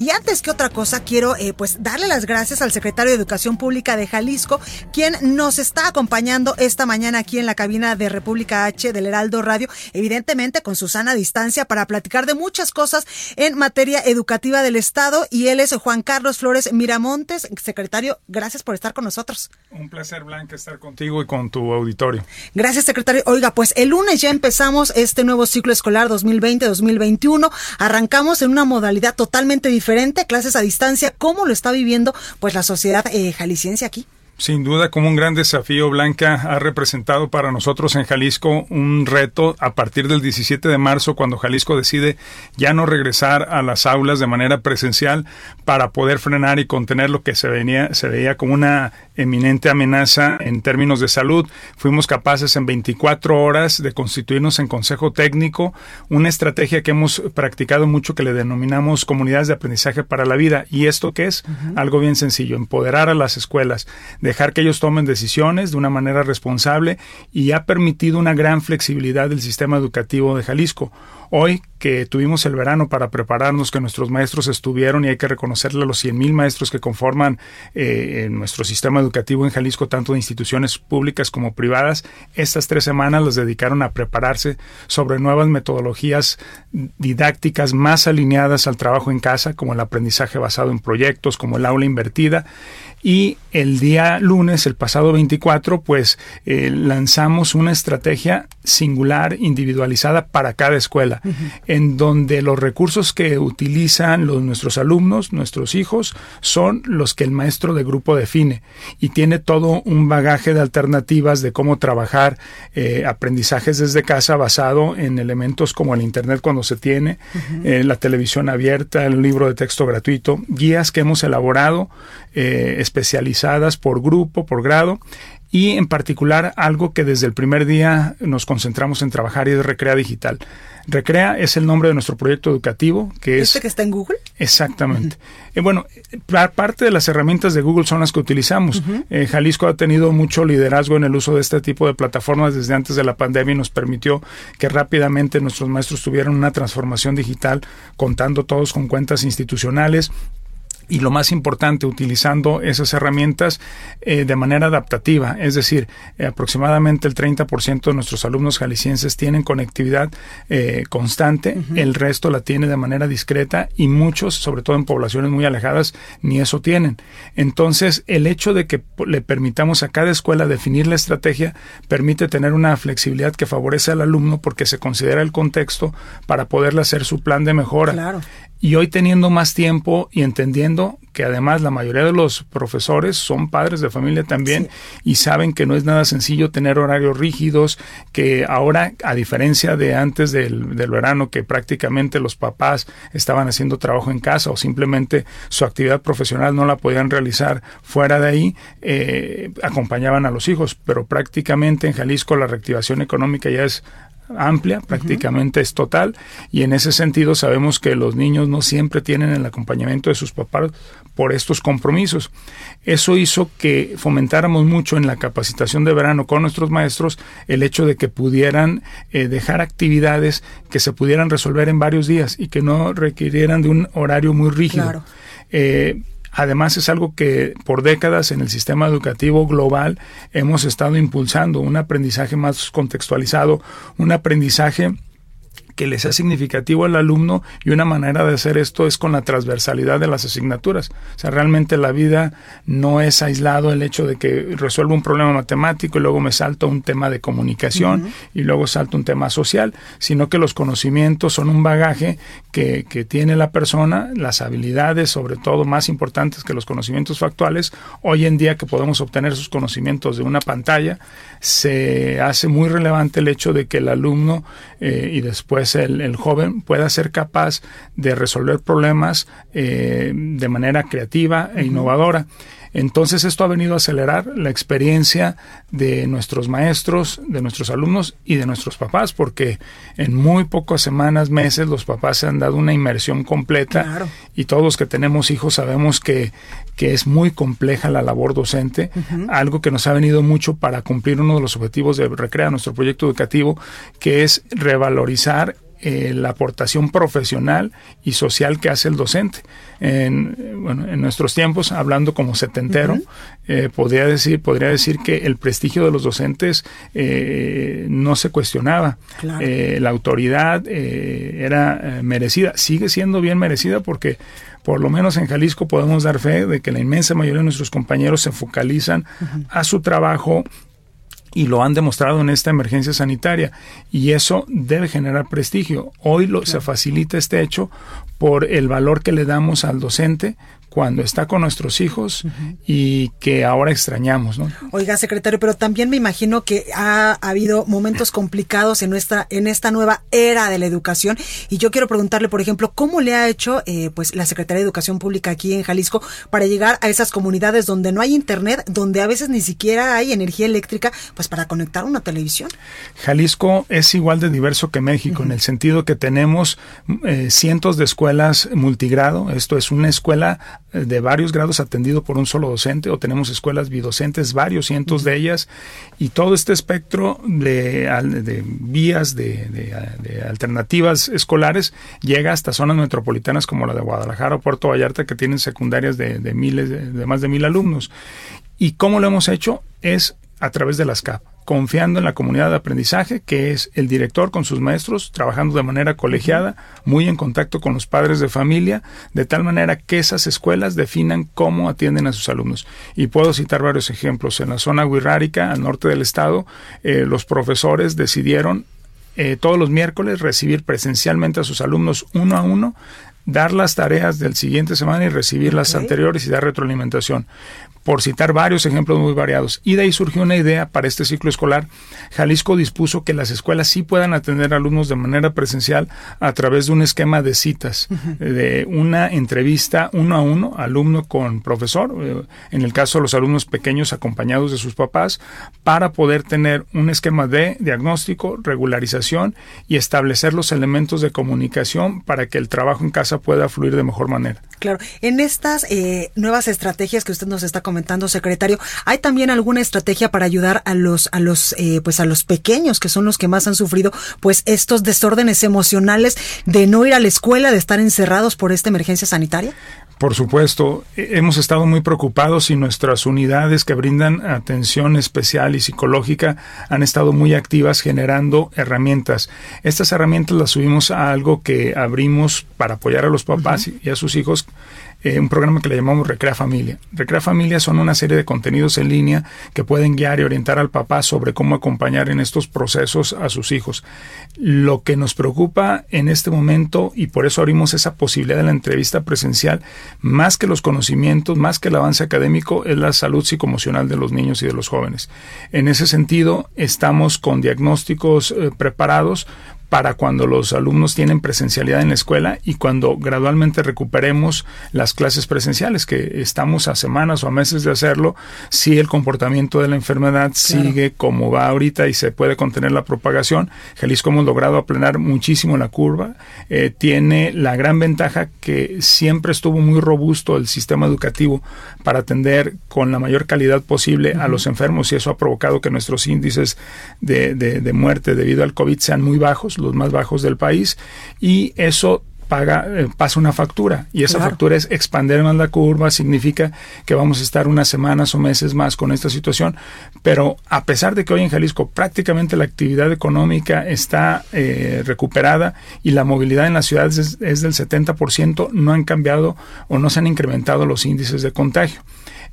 Y antes que otra cosa, quiero eh, pues darle las gracias al secretario de Educación Pública de Jalisco, quien nos está acompañando esta mañana aquí en la cabina de República H del Heraldo Radio, evidentemente con Susana distancia para platicar de muchas cosas en materia educativa del Estado. Y él es Juan Carlos Flores Miramontes. Secretario, gracias por estar con nosotros. Un placer, Blanca, estar contigo y con tu auditorio. Gracias, secretario. Oiga, pues el lunes ya empezamos este nuevo ciclo escolar 2020-2021. Arrancamos en una modalidad totalmente diferente clases a distancia. ¿Cómo lo está viviendo pues la sociedad eh, jalisciense aquí? Sin duda, como un gran desafío, Blanca ha representado para nosotros en Jalisco un reto a partir del 17 de marzo, cuando Jalisco decide ya no regresar a las aulas de manera presencial para poder frenar y contener lo que se, venía, se veía como una eminente amenaza en términos de salud. Fuimos capaces en 24 horas de constituirnos en consejo técnico, una estrategia que hemos practicado mucho que le denominamos comunidades de aprendizaje para la vida. ¿Y esto qué es? Algo bien sencillo, empoderar a las escuelas dejar que ellos tomen decisiones de una manera responsable y ha permitido una gran flexibilidad del sistema educativo de Jalisco. Hoy que tuvimos el verano para prepararnos, que nuestros maestros estuvieron y hay que reconocerle a los 100.000 maestros que conforman eh, nuestro sistema educativo en Jalisco, tanto de instituciones públicas como privadas, estas tres semanas las dedicaron a prepararse sobre nuevas metodologías didácticas más alineadas al trabajo en casa, como el aprendizaje basado en proyectos, como el aula invertida. Y el día lunes, el pasado 24, pues eh, lanzamos una estrategia singular, individualizada para cada escuela, en donde los recursos que utilizan los, nuestros alumnos, nuestros hijos, son los que el maestro de grupo define. Y tiene todo un bagaje de alternativas de cómo trabajar eh, aprendizajes desde casa basado en elementos como el Internet cuando se tiene, eh, la televisión abierta, el libro de texto gratuito, guías que hemos elaborado especializadas por grupo, por grado, y en particular algo que desde el primer día nos concentramos en trabajar y es Recrea Digital. Recrea es el nombre de nuestro proyecto educativo, que es... ¿Este que está en Google? Exactamente. Eh, bueno, parte de las herramientas de Google son las que utilizamos. Eh, Jalisco ha tenido mucho liderazgo en el uso de este tipo de plataformas desde antes de la pandemia y nos permitió que rápidamente nuestros maestros tuvieran una transformación digital, contando todos con cuentas institucionales y lo más importante, utilizando esas herramientas eh, de manera adaptativa. Es decir, eh, aproximadamente el 30% de nuestros alumnos jaliscienses tienen conectividad eh, constante, el resto la tiene de manera discreta y muchos, sobre todo en poblaciones muy alejadas, ni eso tienen. Entonces, el hecho de que le permitamos a cada escuela definir la estrategia permite tener una flexibilidad que favorece al alumno porque se considera el contexto para poderle hacer su plan de mejora. Claro. Y hoy teniendo más tiempo y entendiendo que además la mayoría de los profesores son padres de familia también y saben que no es nada sencillo tener horarios rígidos, que ahora, a diferencia de antes del, del verano, que prácticamente los papás estaban haciendo trabajo en casa o simplemente su actividad profesional no la podían realizar fuera de ahí, eh, acompañaban a los hijos, pero prácticamente en Jalisco la reactivación económica ya es amplia, prácticamente es total, y en ese sentido sabemos que los niños no siempre tienen el acompañamiento de sus papás por estos compromisos. Eso hizo que fomentáramos mucho en la capacitación de verano con nuestros maestros el hecho de que pudieran eh, dejar actividades que se pudieran resolver en varios días y que no requirieran de un horario muy rígido. Eh, Además es algo que por décadas en el sistema educativo global hemos estado impulsando, un aprendizaje más contextualizado, un aprendizaje que le sea significativo al alumno y una manera de hacer esto es con la transversalidad de las asignaturas. O sea, realmente la vida no es aislado el hecho de que resuelvo un problema matemático y luego me salto un tema de comunicación y luego salto un tema social, sino que los conocimientos son un bagaje que, que tiene la persona, las habilidades, sobre todo más importantes que los conocimientos factuales. Hoy en día que podemos obtener esos conocimientos de una pantalla, se hace muy relevante el hecho de que el alumno eh, y después pues el, joven pueda ser capaz de resolver problemas eh, de manera creativa e innovadora. Entonces esto ha venido a acelerar la experiencia de nuestros maestros, de nuestros alumnos y de nuestros papás, porque en muy pocas semanas, meses, los papás se han dado una inmersión completa y todos los que tenemos hijos sabemos que, que es muy compleja la labor docente, algo que nos ha venido mucho para cumplir uno de los objetivos de Recrea, nuestro proyecto educativo, que es revalorizar eh, la aportación profesional y social que hace el docente. En, bueno, en nuestros tiempos, hablando como setentero, eh, podría, decir, podría decir que el prestigio de los docentes eh, no se cuestionaba. la autoridad era merecida, sigue siendo bien merecida porque por lo menos en Jalisco podemos dar fe de que la inmensa mayoría de nuestros compañeros se focalizan a su trabajo y lo han demostrado en esta emergencia sanitaria y eso debe generar prestigio. Hoy lo, se facilita este hecho por el valor que le damos al docente cuando está con nuestros hijos y que ahora extrañamos, ¿no? Oiga, secretario, pero también me imagino que ha, habido momentos complicados en nuestra en esta nueva era de la educación y yo quiero preguntarle, por ejemplo, cómo le ha hecho eh, pues la Secretaría de Educación Pública aquí en Jalisco para llegar a esas comunidades donde no hay internet, donde a veces ni siquiera hay energía eléctrica, pues para conectar una televisión. Jalisco es igual de diverso que México en el sentido que tenemos eh, cientos de escuelas multigrado. Esto es una escuela de varios grados atendido por un solo docente o tenemos escuelas bidocentes, varios cientos de ellas y todo este espectro de, de vías de, alternativas escolares llega hasta zonas metropolitanas como la de Guadalajara o Puerto Vallarta que tienen secundarias de, miles de, más de mil alumnos. ¿Y cómo lo hemos hecho? Es a través de las CAP confiando en la comunidad de aprendizaje, que es el director con sus maestros, trabajando de manera colegiada, muy en contacto con los padres de familia, de tal manera que esas escuelas definan cómo atienden a sus alumnos. Y puedo citar varios ejemplos. En la zona guirrárica, al norte del estado, eh, los profesores decidieron eh, todos los miércoles recibir presencialmente a sus alumnos uno a uno dar las tareas del siguiente semana y recibir las anteriores y dar retroalimentación por citar varios ejemplos muy variados. Y de ahí surgió una idea para este ciclo escolar. Jalisco dispuso que las escuelas sí puedan atender alumnos de manera presencial a través de un esquema de citas, de una entrevista uno a uno, alumno con profesor, eh, en el caso de los alumnos pequeños acompañados de sus papás, para poder tener un esquema de diagnóstico, regularización y establecer los elementos de comunicación para que el trabajo en casa pueda fluir de mejor manera. Claro, en estas eh, nuevas estrategias que usted nos está comentando, secretario, ¿hay también alguna estrategia para ayudar a los, a los, eh, pues a los pequeños que son los que más han sufrido, pues estos desórdenes emocionales de no ir a la escuela, de estar encerrados por esta emergencia sanitaria? Por supuesto, hemos estado muy preocupados y nuestras unidades que brindan atención especial y psicológica han estado muy activas generando herramientas. Estas herramientas las subimos a algo que abrimos para apoyar a los papás y a sus hijos eh, un programa que le llamamos Recrea Familia. Recrea Familia son una serie de contenidos en línea que pueden guiar y orientar al papá sobre cómo acompañar en estos procesos a sus hijos. Lo que nos preocupa en este momento, y por eso abrimos esa posibilidad de la entrevista presencial, más que los conocimientos, más que el avance académico, es la salud psicoemocional de los niños y de los jóvenes. En ese sentido, estamos con diagnósticos eh, preparados para cuando los alumnos tienen presencialidad en la escuela y cuando gradualmente recuperemos las clases presenciales, que estamos a semanas o a meses de hacerlo, si el comportamiento de la enfermedad sigue como va ahorita y se puede contener la propagación, Jalisco hemos logrado aplanar muchísimo la curva, eh, tiene la gran ventaja que siempre estuvo muy robusto el sistema educativo para atender con la mayor calidad posible a los enfermos y eso ha provocado que nuestros índices de, de muerte debido al COVID sean muy bajos los más bajos del país, y eso paga, eh, pasa una factura y esa factura es expandir más la curva, significa que vamos a estar unas semanas o meses más con esta situación, pero a pesar de que hoy en Jalisco prácticamente la actividad económica está eh, recuperada y la movilidad en las ciudades es, es del 70%, no han cambiado o no se han incrementado los índices de contagio.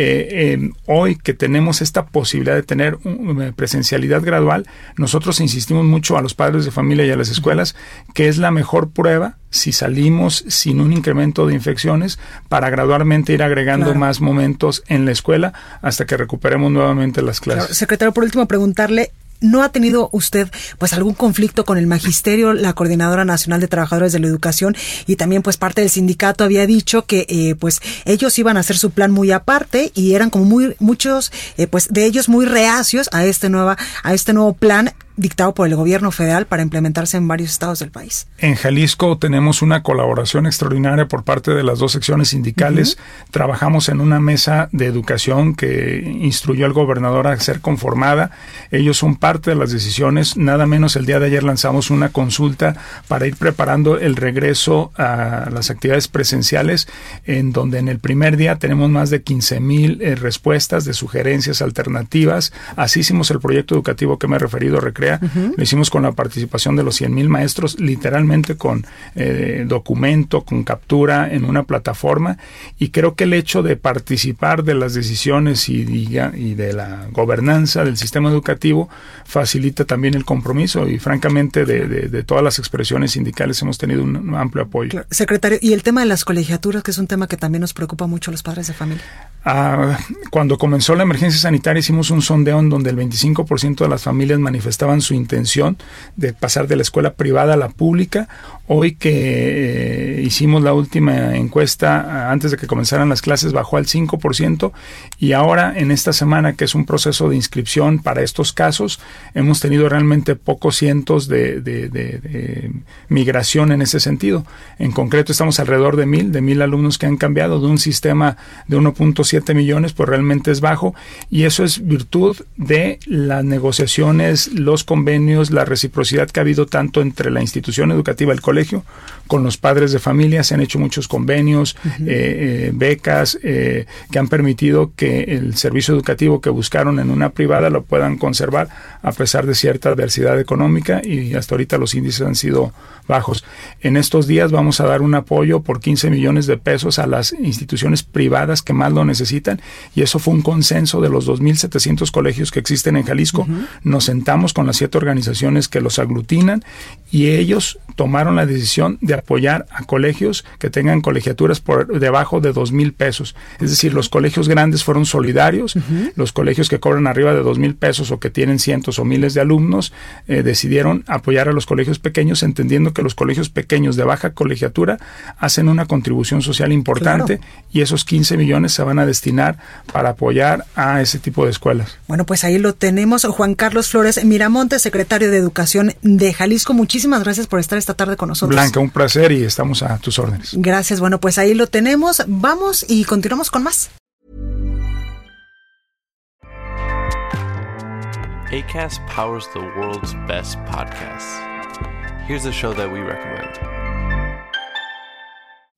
Eh, hoy que tenemos esta posibilidad de tener una presencialidad gradual, nosotros insistimos mucho a los padres de familia y a las escuelas que es la mejor prueba si salimos sin un incremento de infecciones para gradualmente ir agregando más momentos en la escuela hasta que recuperemos nuevamente las clases. Secretario, por último, preguntarle ¿no ha tenido usted pues algún conflicto con el magisterio, la Coordinadora Nacional de Trabajadores de la Educación y también pues parte del sindicato había dicho que eh, pues ellos iban a hacer su plan muy aparte y eran como muy muchos eh, pues de ellos muy reacios a este nueva a este nuevo plan dictado por el gobierno federal para implementarse en varios estados del país. En Jalisco tenemos una colaboración extraordinaria por parte de las dos secciones sindicales. Trabajamos en una mesa de educación que instruyó al gobernador a ser conformada. Ellos son parte de las decisiones. Nada menos el día de ayer lanzamos una consulta para ir preparando el regreso a las actividades presenciales, en donde en el primer día tenemos más de 15 mil eh, respuestas de sugerencias alternativas. Así hicimos el proyecto educativo que me he referido, Lo hicimos con la participación de los 100 mil maestros, literalmente con eh, documento, con captura en una plataforma. Y creo que el hecho de participar de las decisiones y, y de la gobernanza del sistema educativo facilita también el compromiso. Y francamente, de, todas las expresiones sindicales hemos tenido un, amplio apoyo. Secretario, y el tema de las colegiaturas, que es un tema que también nos preocupa mucho a los padres de familia. Ah, cuando comenzó la emergencia sanitaria hicimos un sondeo en donde el 25% de las familias manifestaban su intención de pasar de la escuela privada a la pública. Hoy que eh, hicimos la última encuesta antes de que comenzaran las clases bajó al 5% y ahora en esta semana que es un proceso de inscripción para estos casos hemos tenido realmente pocos cientos de, de migración en ese sentido. En concreto estamos alrededor de mil, de mil alumnos que han cambiado de un sistema de 1.7 millones, pues realmente es bajo y eso es virtud de las negociaciones, los convenios, la reciprocidad que ha habido tanto entre la institución educativa, el colegio, con los padres de familia. Se han hecho muchos convenios, eh, eh, becas eh, que han permitido que el servicio educativo que buscaron en una privada lo puedan conservar a pesar de cierta adversidad económica y hasta ahorita los índices han sido bajos. En estos días vamos a dar un apoyo por 15 millones de pesos a las instituciones privadas que más lo necesitan y eso fue un consenso de los 2.700 colegios que existen en Jalisco. Nos sentamos con las siete organizaciones que los aglutinan y ellos tomaron la decisión de apoyar a colegios que tengan colegiaturas por debajo de dos mil pesos. Es decir, los colegios grandes fueron solidarios, los colegios que cobran arriba de dos mil pesos o que tienen cientos o miles de alumnos eh, decidieron apoyar a los colegios pequeños, entendiendo que los colegios pequeños de baja colegiatura hacen una contribución social importante y esos 15 millones se van a destinar para apoyar a ese tipo de escuelas. Bueno, pues ahí lo tenemos. Juan Carlos Flores Miramonte, secretario de Educación de Jalisco. Muchísimas gracias por estar esta tarde con nosotros. Blanca, un placer y estamos a tus órdenes. Gracias. Bueno, pues ahí lo tenemos. Vamos y continuamos con más. ACAST powers the world's best podcasts. Here's a show that we recommend.